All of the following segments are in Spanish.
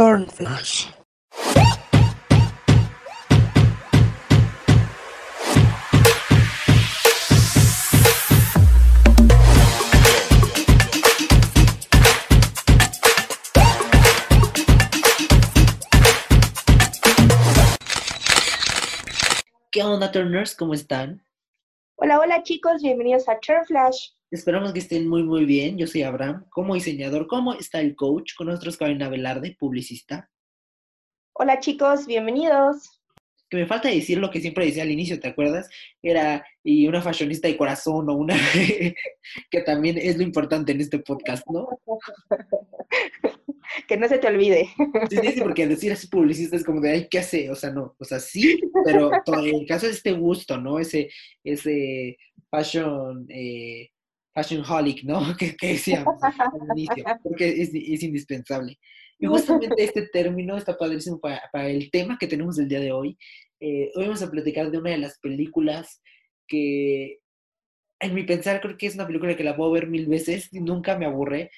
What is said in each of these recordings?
Stormflash. ¿Qué onda, Turners? ¿Cómo están? Hola, hola chicos, bienvenidos a Flash. Esperamos que estén muy, muy bien. Yo soy Abraham, como diseñador. ¿Cómo está el coach? Con nosotros Carolina Velarde, publicista. Hola chicos, bienvenidos. Que me falta decir lo que siempre decía al inicio, ¿te acuerdas? Era y una fashionista de corazón o una que también es lo importante en este podcast, ¿no? que no se te olvide. Sí, sí, porque decir así publicista es como de, ay, ¿qué hace? O sea, no, o sea, sí, pero en el caso de este gusto, ¿no? Ese, ese fashion, eh, fashion holic, ¿no? Que, decíamos al inicio, porque es, es, indispensable. Y justamente este término está padrísimo para, para, el tema que tenemos el día de hoy. Eh, hoy vamos a platicar de una de las películas que, en mi pensar, creo que es una película que la puedo ver mil veces y nunca me aburre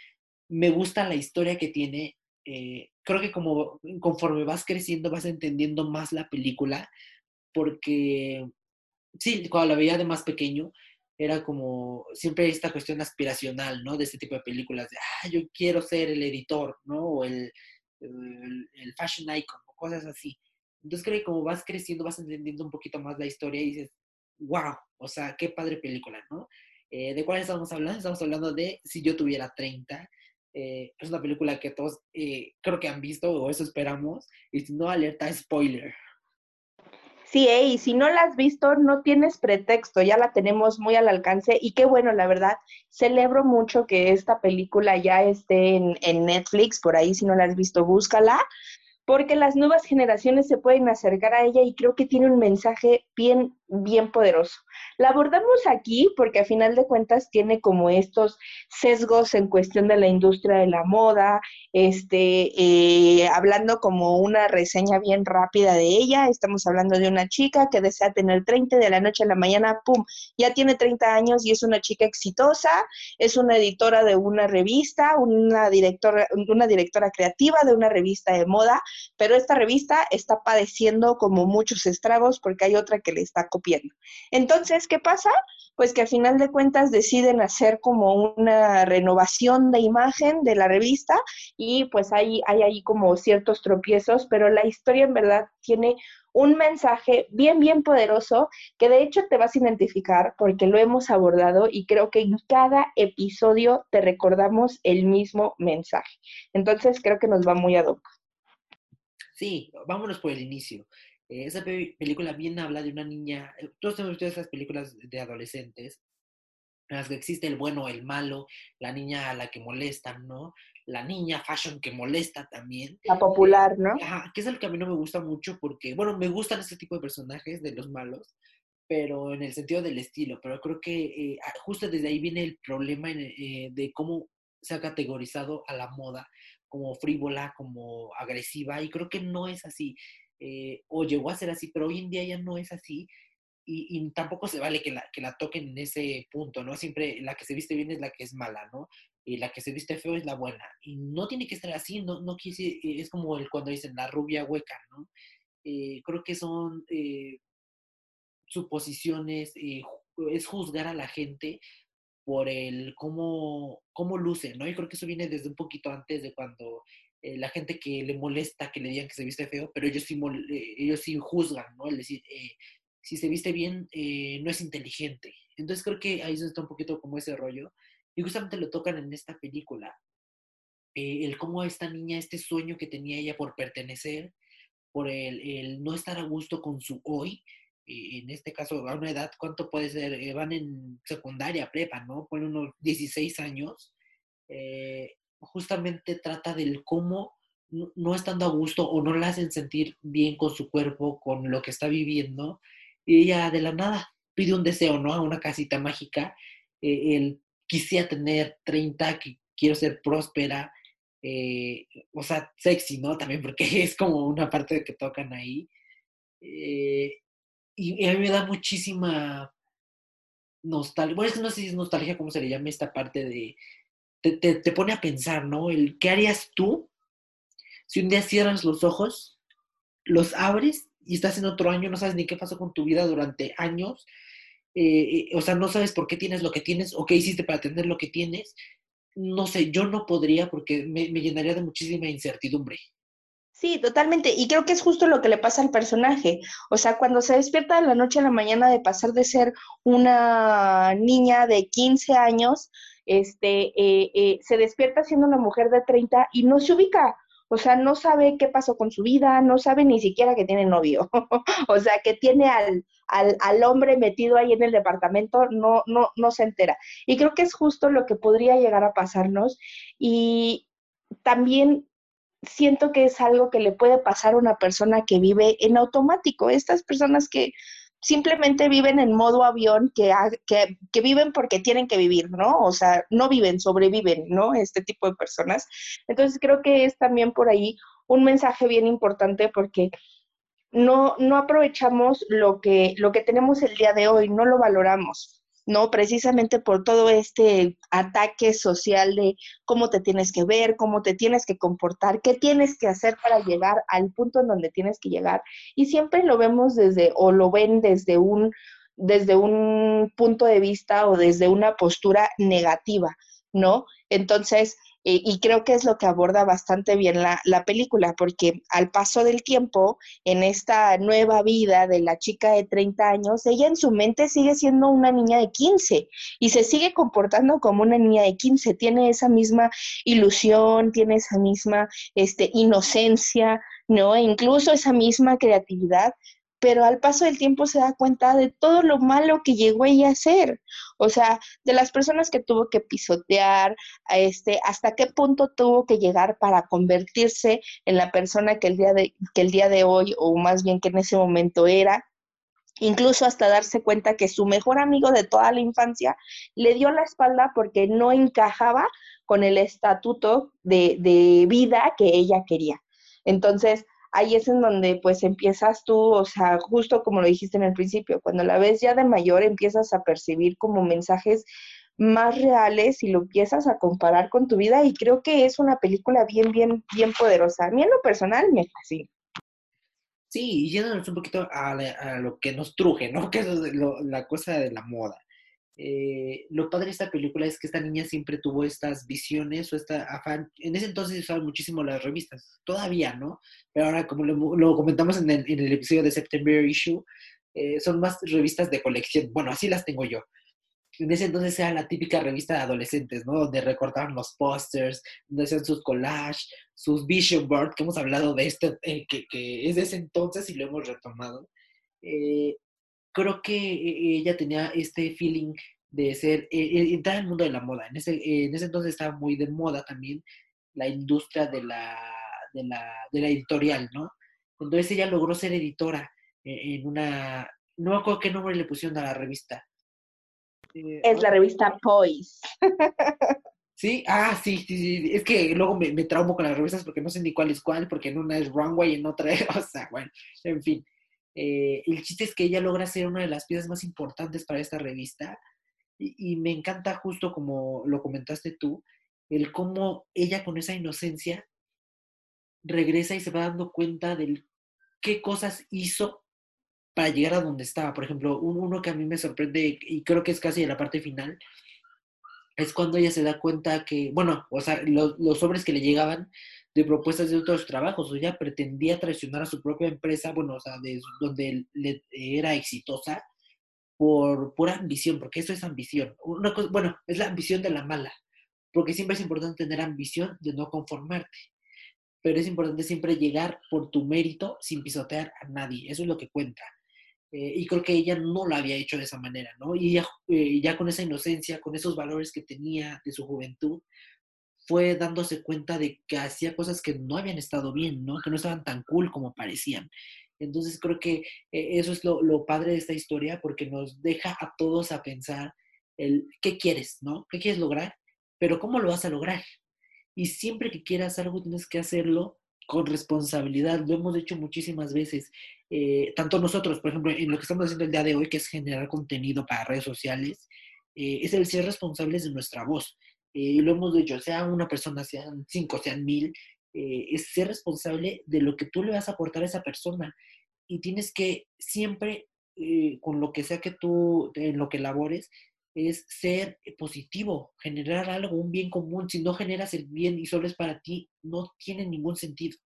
me gusta la historia que tiene. Eh, creo que como conforme vas creciendo vas entendiendo más la película, porque sí, cuando la veía de más pequeño, era como siempre esta cuestión aspiracional, ¿no? De este tipo de películas, de, ah, yo quiero ser el editor, ¿no? O el, el, fashion icon, o cosas así. Entonces creo que como vas creciendo, vas entendiendo un poquito más la historia y dices, wow, o sea, qué padre película, ¿no? Eh, ¿De cuál estamos hablando? Estamos hablando de Si yo tuviera 30, eh, es una película que todos eh, creo que han visto o eso esperamos. Y si no, alerta spoiler. Sí, eh, y si no la has visto, no tienes pretexto, ya la tenemos muy al alcance y qué bueno, la verdad. Celebro mucho que esta película ya esté en, en Netflix, por ahí si no la has visto, búscala porque las nuevas generaciones se pueden acercar a ella y creo que tiene un mensaje bien, bien poderoso. La abordamos aquí porque a final de cuentas tiene como estos sesgos en cuestión de la industria de la moda, este, eh, hablando como una reseña bien rápida de ella, estamos hablando de una chica que desea tener 30 de la noche a la mañana, ¡pum!, ya tiene 30 años y es una chica exitosa, es una editora de una revista, una directora, una directora creativa de una revista de moda, pero esta revista está padeciendo como muchos estragos porque hay otra que le está. Entonces, ¿qué pasa? Pues que al final de cuentas deciden hacer como una renovación de imagen de la revista y pues hay, hay ahí como ciertos tropiezos, pero la historia en verdad tiene un mensaje bien, bien poderoso que de hecho te vas a identificar porque lo hemos abordado y creo que en cada episodio te recordamos el mismo mensaje. Entonces creo que nos va muy a hoc. Sí, vámonos por el inicio. Eh, esa película bien habla de una niña, eh, todos hemos visto esas películas de adolescentes, en las que existe el bueno, el malo, la niña a la que molestan, ¿no? La niña fashion que molesta también. La popular, ¿no? Ajá, que es algo que a mí no me gusta mucho porque, bueno, me gustan este tipo de personajes, de los malos, pero en el sentido del estilo, pero creo que eh, ah, justo desde ahí viene el problema de cómo se ha categorizado a la moda como frívola, como agresiva, y creo que no es así, eh, o llegó a ser así, pero hoy en día ya no es así, y, tampoco se vale que la, que la toquen en ese punto, ¿no? Siempre la que se viste bien es la que es mala, ¿no? Y la que se viste feo es la buena, y no tiene que estar así, no, no quise, eh, es como el, cuando dicen la rubia hueca, ¿no? Eh, creo que son suposiciones, es juzgar a la gente por el cómo, cómo luce, ¿no? Y creo que eso viene desde un poquito antes de cuando eh, la gente que le molesta que le digan que se viste feo, pero ellos sí, eh, ellos sí juzgan, ¿no? Es decir, eh, si se viste bien, no es inteligente. Entonces creo que ahí está un poquito como ese rollo. Y justamente lo tocan en esta película. el cómo esta niña, este sueño que tenía ella por pertenecer, por el, el no estar a gusto con su hoy, en este caso a una edad, ¿cuánto puede ser? Van en secundaria, prepa, ¿no? Ponen unos 16 años. Justamente trata del cómo no estando a gusto o no la hacen sentir bien con su cuerpo, con lo que está viviendo, y ella de la nada pide un deseo, ¿no? A una casita mágica. Eh, él quisiera tener 30, que quiero ser próspera, o sea, sexy, ¿no? También porque es como una parte que tocan ahí y, a mí me da muchísima nostalgia. Bueno, es no sé si es nostalgia, cómo se le llama esta parte de. Te, te, pone a pensar, ¿no? El qué harías tú si un día cierras los ojos, los abres y estás en otro año, no sabes ni qué pasó con tu vida durante años, eh, o sea, no sabes por qué tienes lo que tienes o qué hiciste para tener lo que tienes, no sé, yo no podría porque me, me llenaría de muchísima incertidumbre. Sí, totalmente. Y creo que es justo lo que le pasa al personaje. O sea, cuando se despierta de la noche a la mañana de pasar de ser una niña de 15 años, este, eh, eh, se despierta siendo una mujer de 30 y no se ubica. O sea, no sabe qué pasó con su vida, no sabe ni siquiera que tiene novio. o sea, que tiene al, al, al, hombre metido ahí en el departamento, no, no, no se entera. Y creo que es justo lo que podría llegar a pasarnos. Y también siento que es algo que le puede pasar a una persona que vive en automático. Estas personas que simplemente viven en modo avión, que, que, viven porque tienen que vivir, ¿no? O sea, no viven, sobreviven, ¿no? Este tipo de personas. Entonces creo que es también por ahí un mensaje bien importante porque no, no aprovechamos lo que, lo que tenemos el día de hoy, no lo valoramos. ¿No? Precisamente por todo este ataque social de cómo te tienes que ver, cómo te tienes que comportar, qué tienes que hacer para llegar al punto en donde tienes que llegar. Y siempre lo vemos desde, o lo ven desde un, desde un punto de vista o desde una postura negativa, ¿no? Entonces, eh, y creo que es lo que aborda bastante bien la, la, película, porque al paso del tiempo, en esta nueva vida de la chica de 30 años, ella en su mente sigue siendo una niña de 15 y se sigue comportando como una niña de 15, tiene esa misma ilusión, tiene esa misma este, inocencia, ¿no? E incluso esa misma creatividad, pero al paso del tiempo se da cuenta de todo lo malo que llegó ella a ser, o sea, de las personas que tuvo que pisotear, a este, hasta qué punto tuvo que llegar para convertirse en la persona que el día de, que el día de hoy, o más bien que en ese momento era, incluso hasta darse cuenta que su mejor amigo de toda la infancia le dio la espalda porque no encajaba con el estatuto de, de vida que ella quería. Entonces, ahí es en donde pues empiezas tú, o sea, justo como lo dijiste en el principio, cuando la ves ya de mayor empiezas a percibir como mensajes más reales y lo empiezas a comparar con tu vida y creo que es una película bien, bien, bien poderosa. A mí en lo personal me fascina. Sí, y yéndonos un poquito a, a, lo que nos truje, ¿no? Que es lo, la cosa de la moda. Eh, lo padre de esta película es que esta niña siempre tuvo estas visiones o esta afán. En ese entonces usaban muchísimo las revistas, todavía, ¿no? Pero ahora, como lo, lo comentamos en el, en el, episodio de September Issue, eh, son más revistas de colección. Bueno, así las tengo yo. En ese entonces era la típica revista de adolescentes, ¿no? Donde recortaban los pósters, donde hacían sus collages, sus vision board, que hemos hablado de esto, eh, que, que, es de ese entonces y lo hemos retomado. Eh, creo que eh, ella tenía este feeling de ser, eh, entrar al mundo de la moda. En ese, en ese entonces estaba muy de moda también la industria de la, de la, de la editorial, ¿no? Entonces ella logró ser editora en una, no me acuerdo qué nombre le pusieron a la revista. Eh, es la revista Poise. Sí, ah, sí, sí, sí. Es que luego me, me traumo con las revistas porque no sé ni cuál es cuál, porque en una es Runway y en otra, o sea, bueno, en fin. Eh, el chiste es que ella logra ser una de las piezas más importantes para esta revista y, y, me encanta justo como lo comentaste tú, el cómo ella con esa inocencia regresa y se va dando cuenta de qué cosas hizo para llegar a donde estaba. Por ejemplo, uno que a mí me sorprende y creo que es casi en la parte final, es cuando ella se da cuenta que, bueno, o sea, los, los que le llegaban de propuestas de otros trabajos, o ella pretendía traicionar a su propia empresa, bueno, o sea, de donde era exitosa, por pura ambición, porque eso es ambición. Una bueno, es la ambición de la mala, porque siempre es importante tener ambición de no conformarte, pero es importante siempre llegar por tu mérito sin pisotear a nadie, eso es lo que cuenta. Eh, y creo que ella no lo había hecho de esa manera, ¿no? Y eh, ya con esa inocencia, con esos valores que tenía de su juventud, fue dándose cuenta de que hacía cosas que no habían estado bien, ¿no? Que no estaban tan cool como parecían. Entonces creo que eh, eso es lo, lo, padre de esta historia porque nos deja a todos a pensar el qué quieres, ¿no? ¿Qué quieres lograr? Pero ¿cómo lo vas a lograr? Y siempre que quieras algo tienes que hacerlo con responsabilidad. Lo hemos hecho muchísimas veces. Eh, tanto nosotros, por ejemplo, en lo que estamos haciendo el día de hoy, que es generar contenido para redes sociales, eh, es el ser responsables de nuestra voz. Eh, lo hemos dicho, sea una persona, sean cinco, sean mil, eh, es ser responsable de lo que tú le vas a aportar a esa persona. Y tienes que siempre, eh, con lo que sea que tú, en lo que labores, es ser positivo, generar algo, un bien común. Si no generas el bien y solo es para ti, no tiene ningún sentido.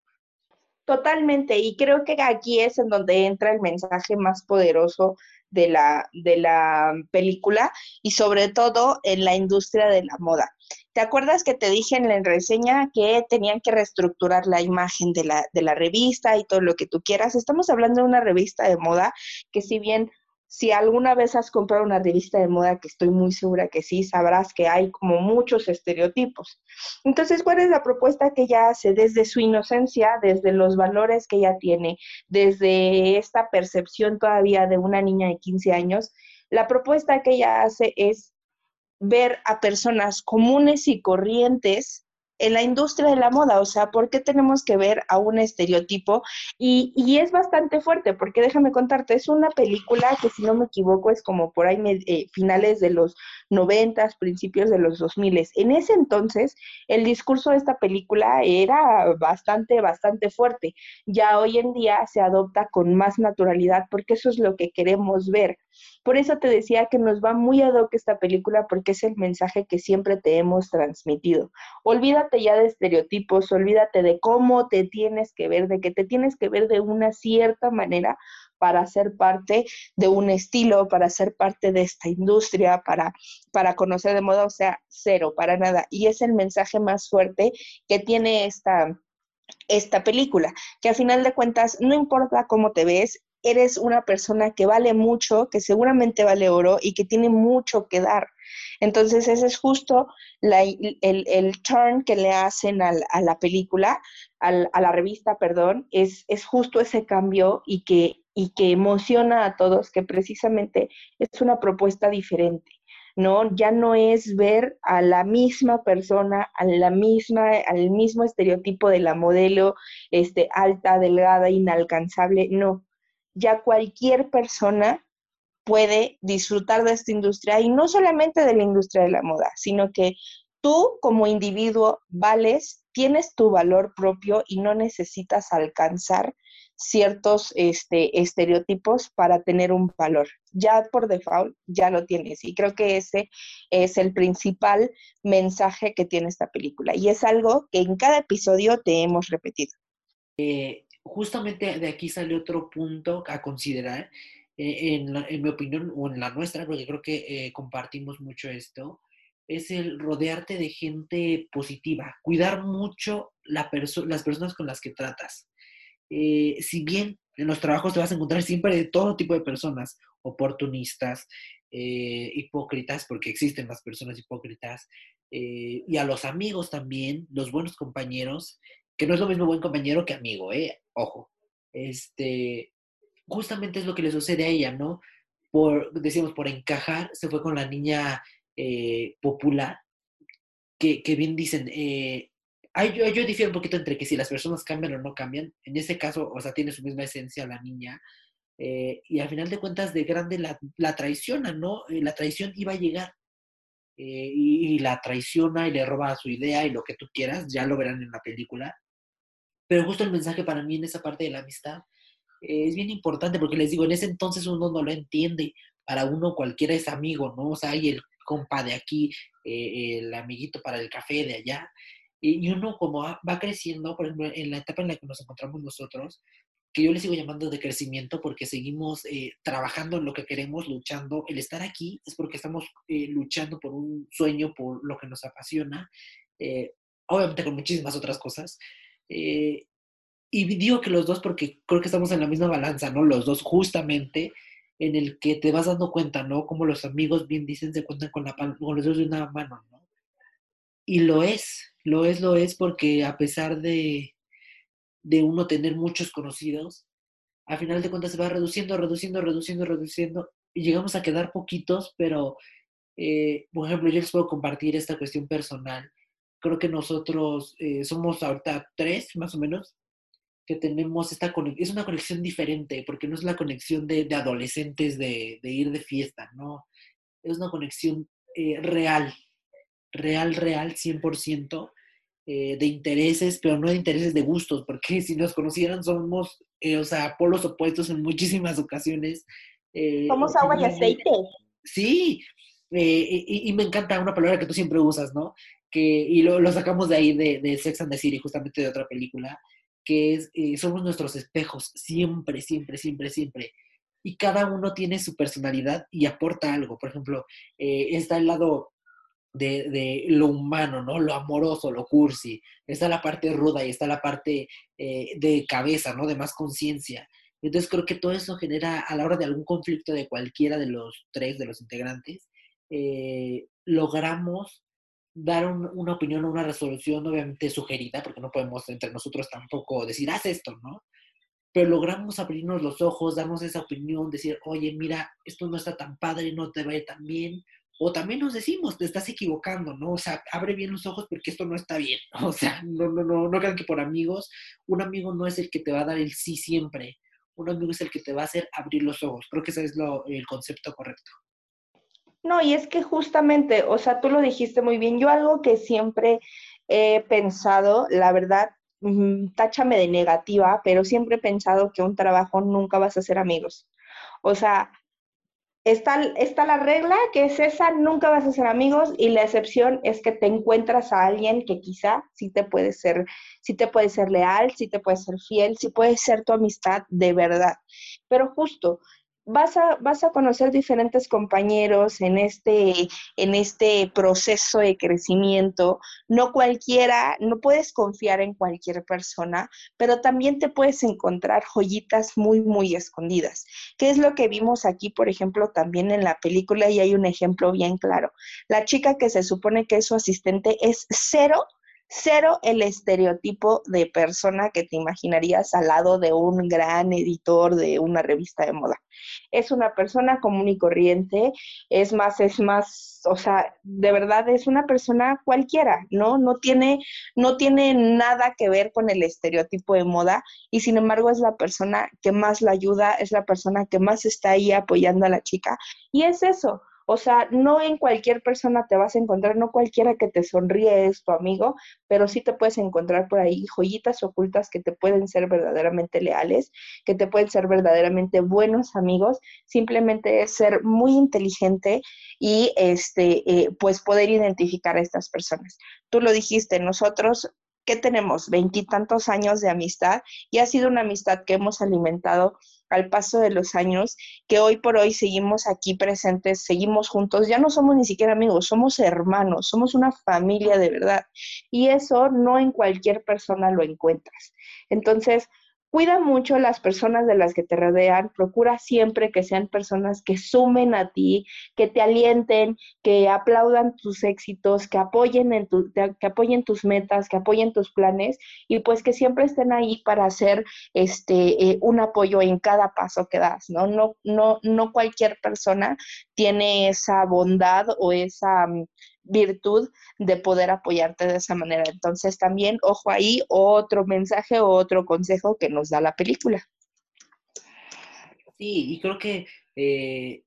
Totalmente, y creo que aquí es en donde entra el mensaje más poderoso de la, de la película y sobre todo en la industria de la moda. ¿Te acuerdas que te dije en la reseña que tenían que reestructurar la imagen de la, de la revista y todo lo que tú quieras? Estamos hablando de una revista de moda que si bien si alguna vez has comprado una revista de moda, que estoy muy segura que sí, sabrás que hay como muchos estereotipos. Entonces, ¿cuál es la propuesta que ella hace desde su inocencia, desde los valores que ella tiene, desde esta percepción todavía de una niña de 15 años? La propuesta que ella hace es ver a personas comunes y corrientes en la industria de la moda, o sea, ¿por qué tenemos que ver a un estereotipo? Y, y es bastante fuerte, porque déjame contarte, es una película que si no me equivoco es como por ahí eh, finales de los noventas, principios de los dos miles. En ese entonces, el discurso de esta película era bastante, bastante fuerte. Ya hoy en día se adopta con más naturalidad, porque eso es lo que queremos ver. Por eso te decía que nos va muy ad hoc esta película porque es el mensaje que siempre te hemos transmitido. Olvídate ya de estereotipos, olvídate de cómo te tienes que ver, de que te tienes que ver de una cierta manera para ser parte de un estilo, para ser parte de esta industria, para, para conocer de moda, o sea, cero, para nada. Y es el mensaje más fuerte que tiene esta, esta película, que a final de cuentas, no importa cómo te ves, eres una persona que vale mucho, que seguramente vale oro y que tiene mucho que dar. Entonces, ese es justo el, el, turn que le hacen a la película, a la revista, perdón, es, es justo ese cambio y que, y que emociona a todos, que precisamente es una propuesta diferente. ¿no? Ya no es ver a la misma persona, a la misma, al mismo estereotipo de la modelo, este, alta, delgada, inalcanzable, no ya cualquier persona puede disfrutar de esta industria y no solamente de la industria de la moda, sino que tú como individuo vales, tienes tu valor propio y no necesitas alcanzar ciertos este, estereotipos para tener un valor. Ya por default ya lo tienes y creo que ese es el principal mensaje que tiene esta película y es algo que en cada episodio te hemos repetido. Eh, justamente de aquí sale otro punto a considerar, eh, en, mi opinión, o en la nuestra, porque creo que eh, compartimos mucho esto, es el rodearte de gente positiva, cuidar mucho la las personas con las que tratas. Eh, si bien en los trabajos te vas a encontrar siempre de todo tipo de personas, oportunistas, hipócritas, porque existen las personas hipócritas, y a los amigos también, los buenos compañeros, que no es lo mismo buen compañero que amigo, ¿eh? Ojo. Este, justamente es lo que le sucede a ella, ¿no? Por, decimos, por encajar, se fue con la niña eh, popular, que, que, bien dicen, eh, yo, yo difiero un poquito entre que si las personas cambian o no cambian, en este caso, o sea, tiene su misma esencia la niña, eh, y al final de cuentas de grande la, la traiciona, ¿no? la traición iba a llegar, y, y, la traiciona y le roba su idea y lo que tú quieras, ya lo verán en la película, pero justo el mensaje para mí en esa parte de la amistad es bien importante porque les digo, en ese entonces uno no lo entiende. Para uno cualquiera es amigo, ¿no? O sea, hay el compa de aquí, eh, el amiguito para el café de allá. Y uno como va creciendo, por ejemplo, en la etapa en la que nos encontramos nosotros, que yo le sigo llamando de crecimiento porque seguimos eh, trabajando en lo que queremos, luchando. El estar aquí es porque estamos eh, luchando por un sueño, por lo que nos apasiona, obviamente con muchísimas otras cosas, eh, y digo que los dos porque creo que estamos en la misma balanza, ¿no? Los dos justamente en el que te vas dando cuenta, ¿no? Como los amigos bien dicen se cuentan con, la con los dos de una mano, ¿no? Y lo es, lo es, lo es porque a pesar de, de uno tener muchos conocidos, al final de cuentas se va reduciendo, reduciendo, reduciendo, reduciendo, y llegamos a quedar poquitos, pero, eh, por ejemplo, yo les puedo compartir esta cuestión personal creo que nosotros eh, somos ahorita tres, más o menos, que tenemos esta conexión, es una conexión diferente, porque no es la conexión de, adolescentes de, ir de fiesta, ¿no? Es una conexión eh, real, real, real, 100%, eh, de intereses, pero no de intereses de gustos, porque si nos conocieran somos, eh, o sea, polos opuestos en muchísimas ocasiones. Eh, somos agua y aceite. Sí, y, me encanta una palabra que tú siempre usas, ¿no? Que, y lo, lo sacamos de ahí de, de, Sex and the City, justamente de otra película, que es, somos nuestros espejos, siempre, siempre, siempre, siempre y cada uno tiene su personalidad y aporta algo. Por ejemplo, está el lado de, lo humano, ¿no? Lo amoroso, lo cursi. Está la parte ruda y está la parte eh, de cabeza, ¿no? De más conciencia. Entonces creo que todo eso genera, a la hora de algún conflicto de cualquiera de los tres, de los integrantes, eh, logramos dar una opinión o una resolución obviamente sugerida, porque no podemos entre nosotros tampoco decir, haz esto, ¿no? Pero logramos abrirnos los ojos, darnos esa opinión, decir, oye, mira, esto no está tan padre, no te va tan bien, o también nos decimos, te estás equivocando, ¿no? O sea, abre bien los ojos porque esto no está bien. O sea, no, no, no, no crean que por amigos, un amigo no es el que te va a dar el sí siempre. Un amigo es el que te va a hacer abrir los ojos. Creo que ese es lo, el concepto correcto. No, y es que justamente, o sea, tú lo dijiste muy bien. Yo algo que siempre he pensado, la verdad, táchame de negativa, pero siempre he pensado que un trabajo nunca vas a ser amigos. O sea, Está, está, la regla, que es esa, nunca vas a ser amigos, y la excepción es que te encuentras a alguien que quizá sí te puede ser, sí te puede ser leal, sí te puede ser fiel, sí puede ser tu amistad de verdad. Pero justo, vas a, vas a conocer diferentes compañeros en este, en este proceso de crecimiento. No cualquiera, no puedes confiar en cualquier persona, pero también te puedes encontrar joyitas muy, muy escondidas. ¿Qué es lo que vimos aquí, por ejemplo, también en la película? Y hay un ejemplo bien claro. La chica que se supone que es su asistente es cero Cero el estereotipo de persona que te imaginarías al lado de un gran editor de una revista de moda. Es una persona común y corriente, es más, es más, o sea, de verdad es una persona cualquiera, ¿no? No tiene, no tiene nada que ver con el estereotipo de moda y sin embargo es la persona que más la ayuda, es la persona que más está ahí apoyando a la chica. Y es eso, o sea, no en cualquier persona te vas a encontrar, no cualquiera que te sonríe es tu amigo, pero sí te puedes encontrar por ahí joyitas ocultas que te pueden ser verdaderamente leales, que te pueden ser verdaderamente buenos amigos. Simplemente es ser muy inteligente y este, eh, pues poder identificar a estas personas. Tú lo dijiste, nosotros ¿qué tenemos? Veintitantos años de amistad y ha sido una amistad que hemos alimentado al paso de los años, que hoy por hoy seguimos aquí presentes, seguimos juntos, ya no somos ni siquiera amigos, somos hermanos, somos una familia de verdad. Y eso no en cualquier persona lo encuentras. Entonces, Cuida mucho las personas de las que te rodean, procura siempre que sean personas que sumen a ti, que te alienten, que aplaudan tus éxitos, que apoyen, en que apoyen tus metas, que apoyen tus planes y pues que siempre estén ahí para hacer este, eh, un apoyo en cada paso que das, ¿no? No, no, no cualquier persona tiene esa bondad o esa mm, virtud de poder apoyarte de esa manera. Entonces también, ojo ahí, otro mensaje o otro consejo que nos da la película. Sí, y creo que eh,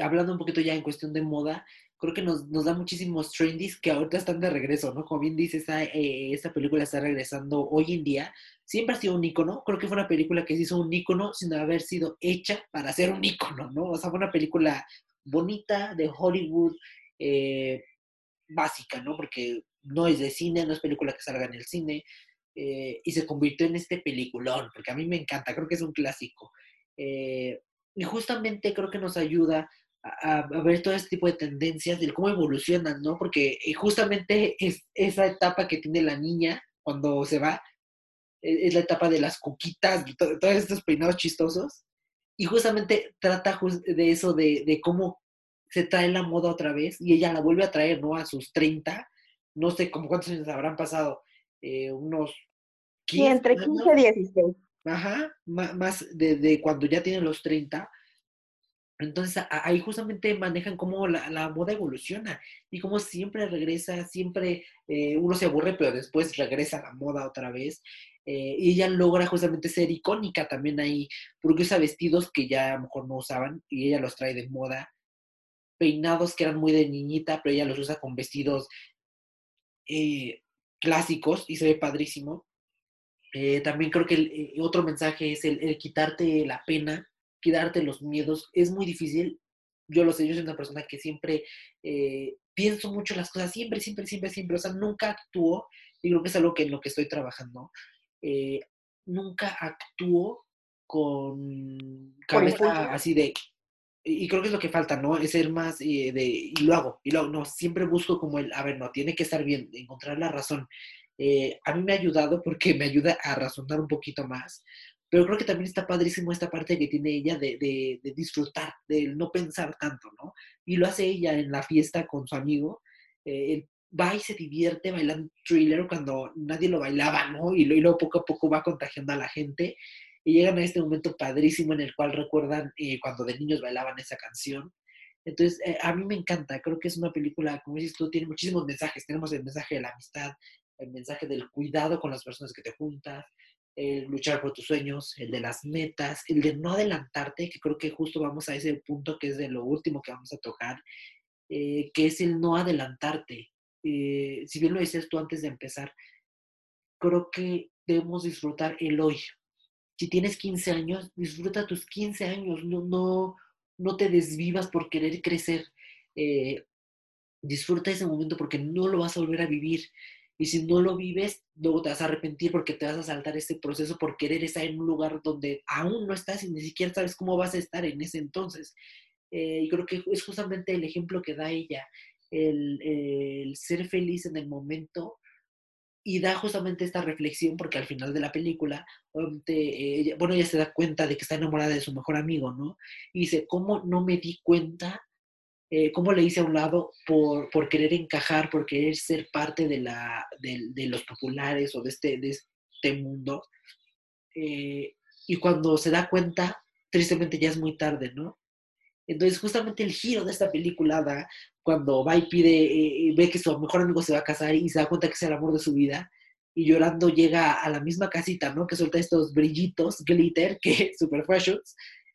hablando un poquito ya en cuestión de moda, creo que nos, da muchísimos trendies que ahorita están de regreso, ¿no? Como bien dice, esta, eh, esta película está regresando hoy en día. Siempre ha sido un icono, creo que fue una película que se hizo un icono sin haber sido hecha para ser un icono, ¿no? O sea, fue una película bonita de Hollywood, eh, básica, ¿no? Porque no es de cine, no es película que salga en el cine, eh, y se convirtió en este peliculón, porque a mí me encanta, creo que es un clásico. Eh, y justamente creo que nos ayuda a, ver todo este tipo de tendencias, de cómo evolucionan, ¿no? Porque justamente es esa etapa que tiene la niña cuando se va, e, es la etapa de las cuquitas, todos estos peinados chistosos, y justamente trata de eso, de cómo se trae la moda otra vez y ella la vuelve a traer, ¿no? A sus 30, no sé cómo cuántos años habrán pasado, eh, unos 15. entre 15 y 16. Ajá, más de, cuando ya tienen los 30. Entonces ahí justamente manejan cómo la, moda evoluciona y cómo siempre regresa, siempre eh, uno se aburre, pero después regresa a la moda otra vez. Eh, y ella logra justamente ser icónica también ahí, porque usa vestidos que ya a lo mejor no usaban y ella los trae de moda peinados que eran muy de niñita, pero ella los usa con vestidos eh, clásicos y se ve padrísimo. Eh, también creo que el, otro mensaje es el, el, quitarte la pena, quitarte los miedos. Es muy difícil. Yo lo sé, yo soy una persona que siempre pienso mucho las cosas, siempre, siempre, siempre, siempre. O sea, nunca actúo y creo que es algo que en lo que estoy trabajando. nunca actúo con cabeza así de y creo que es lo que falta, ¿no? Es ser más eh, de, y lo hago, y lo no, siempre busco como el, a ver, no, tiene que estar bien, encontrar la razón. Eh, a mí me ha ayudado porque me ayuda a razonar un poquito más, pero creo que también está padrísimo esta parte que tiene ella de, de, disfrutar, de no pensar tanto, ¿no? Y lo hace ella en la fiesta con su amigo, eh, va y se divierte bailando thriller cuando nadie lo bailaba, ¿no? Y luego poco a poco va contagiando a la gente y llegan a este momento padrísimo en el cual recuerdan eh, cuando de niños bailaban esa canción. Entonces, eh, a mí me encanta, creo que es una película, como dices tú, tiene muchísimos mensajes. Tenemos el mensaje de la amistad, el mensaje del cuidado con las personas que te juntas, el luchar por tus sueños, el de las metas, el de no adelantarte, que creo que justo vamos a ese punto que es de lo último que vamos a tocar, eh, que es el no adelantarte. si bien lo dices tú antes de empezar, creo que debemos disfrutar el hoy, si tienes 15 años, disfruta tus 15 años, no, no, no te desvivas por querer crecer. Eh, disfruta ese momento porque no lo vas a volver a vivir. Y si no lo vives, luego te vas a arrepentir porque te vas a saltar ese proceso por querer estar en un lugar donde aún no estás y ni siquiera sabes cómo vas a estar en ese entonces. Eh, y creo que es justamente el ejemplo que da ella, el, el ser feliz en el momento y da justamente esta reflexión porque al final de la película, bueno, ella se da cuenta de que está enamorada de su mejor amigo, ¿no? Y dice, ¿cómo no me di cuenta? Eh, ¿Cómo le hice a un lado por, por, querer encajar, por querer ser parte de, la, de, los populares o de este, de este mundo? Eh, y cuando se da cuenta, tristemente ya es muy tarde, ¿no? Entonces, justamente el giro de esta película da cuando va y pide, eh, ve que su mejor amigo se va a casar y se da cuenta que es el amor de su vida, y llorando llega a la misma casita, ¿no? Que suelta estos brillitos, glitter, que super fashions,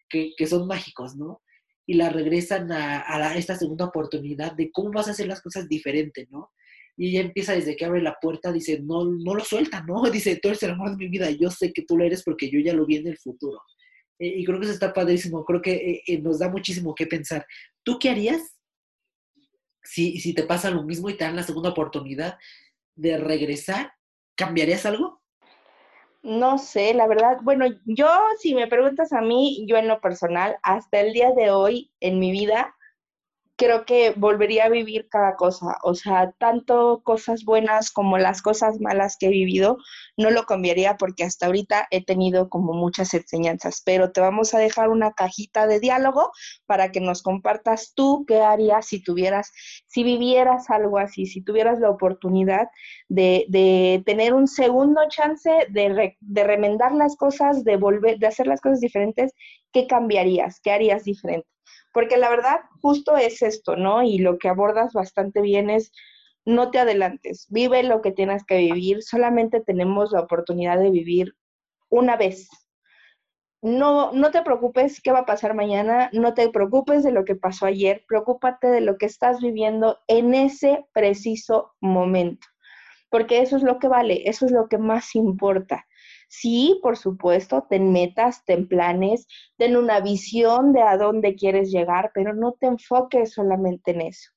que, que son mágicos, ¿no? Y la regresan a, esta segunda oportunidad de cómo vas a hacer las cosas diferente, ¿no? Y ella empieza desde que abre la puerta, dice, no, no lo suelta, ¿no? Dice, tú eres el amor de mi vida, yo sé que tú lo eres porque yo ya lo vi en el futuro. Y creo que eso está padrísimo, creo que eh, eh, nos da muchísimo que pensar. ¿Tú qué harías si, si te pasa lo mismo y te dan la segunda oportunidad de regresar? ¿Cambiarías algo? No sé, la verdad, bueno, yo si me preguntas a mí, yo en lo personal, hasta el día de hoy en mi vida, creo que volvería a vivir cada cosa, o sea, tanto cosas buenas como las cosas malas que he vivido, no lo cambiaría porque hasta ahorita he tenido como muchas enseñanzas, pero te vamos a dejar una cajita de diálogo para que nos compartas tú qué harías si tuvieras, si vivieras algo así, si tuvieras la oportunidad de, de tener un segundo chance de, de remendar las cosas, de volver, de hacer las cosas diferentes, ¿qué cambiarías? ¿Qué harías diferente? Porque la verdad, justo es esto, ¿no? Y lo que abordas bastante bien es, no te adelantes, vive lo que tienes que vivir, solamente tenemos la oportunidad de vivir una vez. No, no te preocupes qué va a pasar mañana, no te preocupes de lo que pasó ayer, preocúpate de lo que estás viviendo en ese preciso momento, porque eso es lo que vale, eso es lo que más importa. Sí, por supuesto, ten metas, ten planes, ten una visión de a dónde quieres llegar, pero no te enfoques solamente en eso.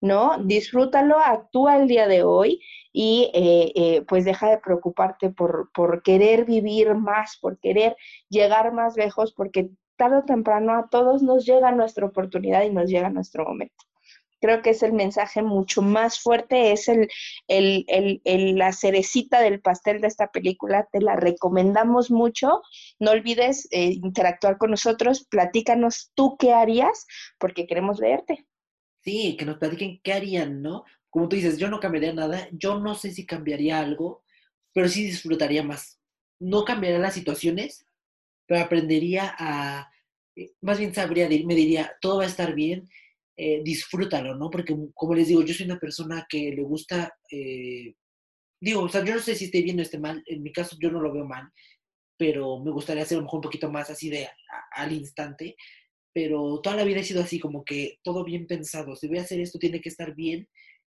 ¿no? Disfrútalo, actúa el día de hoy y eh, eh, pues deja de preocuparte por, por querer vivir más, por querer llegar más lejos, porque tarde o temprano a todos nos llega nuestra oportunidad y nos llega nuestro momento creo que es el mensaje mucho más fuerte, es el, la cerecita del pastel de esta película, te la recomendamos mucho, no olvides eh, interactuar con nosotros, platícanos tú qué harías, porque queremos leerte. Sí, que nos platiquen qué harían, ¿no? Como tú dices, yo no cambiaría nada, yo no sé si cambiaría algo, pero sí disfrutaría más. No cambiaría las situaciones, pero aprendería a, eh, más bien sabría, me diría, todo va a estar bien, eh, disfrútalo, ¿no? Porque como les digo, yo soy una persona que le gusta, eh, digo, o sea, yo no sé si esté bien o esté mal, en mi caso yo no lo veo mal, pero me gustaría hacer a lo mejor un poquito más así de al instante, pero toda la vida he sido así, como que todo bien pensado, si voy a hacer esto tiene que estar bien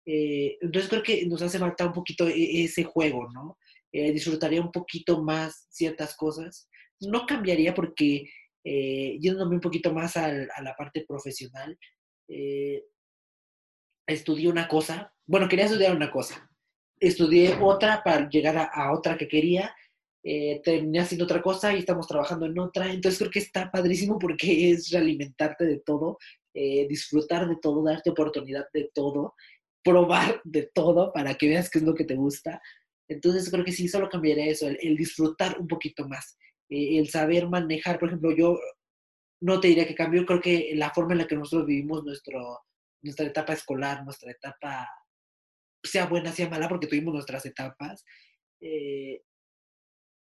Eh, entonces creo que nos hace falta un poquito e, ese juego, ¿no? Eh, disfrutaría un poquito más ciertas cosas. No cambiaría porque, eh, yéndome un poquito más a la parte profesional, estudié una cosa, bueno, quería estudiar una cosa, estudié otra para llegar a, otra que quería, terminé haciendo otra cosa y estamos trabajando en otra, entonces creo que está padrísimo porque es realimentarte de todo, disfrutar de todo, darte oportunidad de todo probar de todo para que veas qué es lo que te gusta. Entonces creo que sí, solo cambiaría eso, el, disfrutar un poquito más, eh, el saber manejar, por ejemplo, yo no te diría que cambio, creo que la forma en la que nosotros vivimos nuestro, nuestra etapa escolar, nuestra etapa, sea buena, sea mala, porque tuvimos nuestras etapas, eh,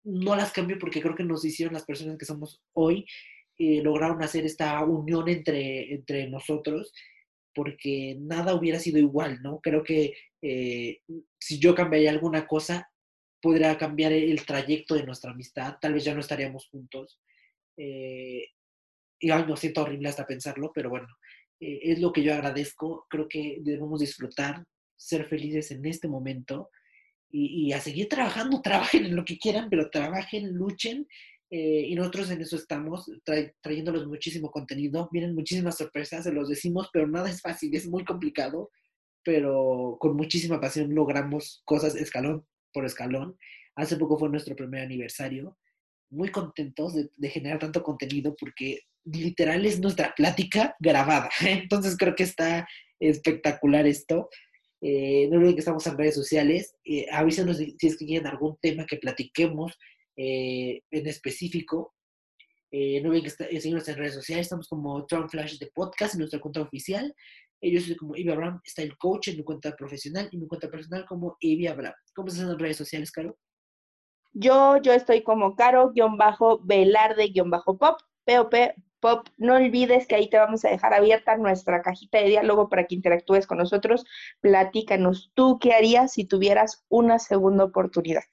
no las cambio porque creo que nos hicieron las personas que somos hoy, eh, lograron hacer esta unión entre, entre nosotros porque nada hubiera sido igual, ¿no? Creo que eh, si yo cambiaría alguna cosa, podría cambiar el trayecto de nuestra amistad, tal vez ya no estaríamos juntos. Eh, y ay, no siento horrible hasta pensarlo, pero bueno, eh, es lo que yo agradezco. Creo que debemos disfrutar, ser felices en este momento y, y a seguir trabajando. Trabajen en lo que quieran, pero trabajen, luchen eh, y nosotros en eso estamos, trayéndoles muchísimo contenido. Vienen muchísimas sorpresas, se los decimos, pero nada es fácil, es muy complicado, pero con muchísima pasión logramos cosas escalón por escalón. Hace poco fue nuestro primer aniversario. Muy contentos de, generar tanto contenido porque literal es nuestra plática grabada. Entonces creo que está espectacular esto. Eh, no olviden que estamos en redes sociales. Eh, avísenos si es que quieren algún tema que platiquemos eh, en específico. Eh, no olviden que seguirnos en redes sociales, estamos como Trump Flash de Podcast en nuestra cuenta oficial. Eh, yo soy como Ivy Abraham, está el coach en mi cuenta profesional y mi cuenta personal como Ivy Abraham. ¿Cómo estás en redes sociales, Caro? Yo, yo estoy como Caro-Velarde-Pop, POP, Pop. No olvides que ahí te vamos a dejar abierta nuestra cajita de diálogo para que interactúes con nosotros. Platícanos, ¿tú qué harías si tuvieras una segunda oportunidad?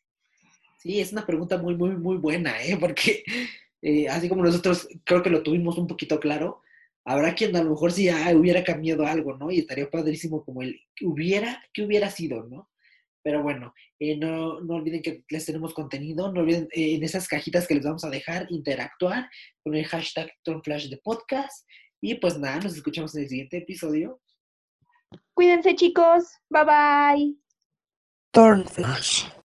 Sí, es una pregunta muy, muy, muy buena, ¿eh? Porque eh, así como nosotros creo que lo tuvimos un poquito claro, habrá quien a lo mejor sí hubiera cambiado algo, ¿no? Y estaría padrísimo como el hubiera, que hubiera sido, ¿no? Pero bueno, eh, no, no, olviden que les tenemos contenido, no olviden eh, en esas cajitas que les vamos a dejar interactuar con el hashtag Turnflash de podcast. Y pues nada, nos escuchamos en el siguiente episodio. Cuídense chicos, bye bye. Turnflash.